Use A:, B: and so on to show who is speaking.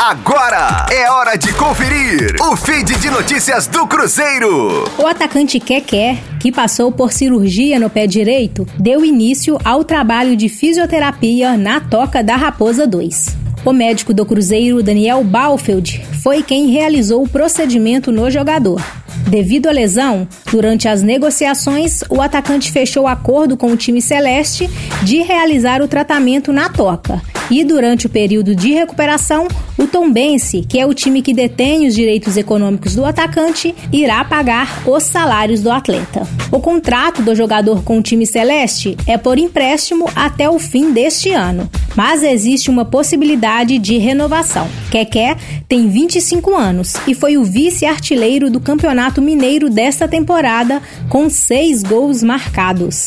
A: Agora é hora de conferir o feed de notícias do Cruzeiro.
B: O atacante Keké, que passou por cirurgia no pé direito, deu início ao trabalho de fisioterapia na Toca da Raposa 2. O médico do Cruzeiro, Daniel Balfeld, foi quem realizou o procedimento no jogador. Devido à lesão, durante as negociações, o atacante fechou acordo com o time celeste de realizar o tratamento na toca. E durante o período de recuperação, o Tombense, que é o time que detém os direitos econômicos do atacante, irá pagar os salários do atleta. O contrato do jogador com o time celeste é por empréstimo até o fim deste ano, mas existe uma possibilidade de renovação. Keké tem 25 anos e foi o vice-artilheiro do Campeonato Mineiro desta temporada, com seis gols marcados.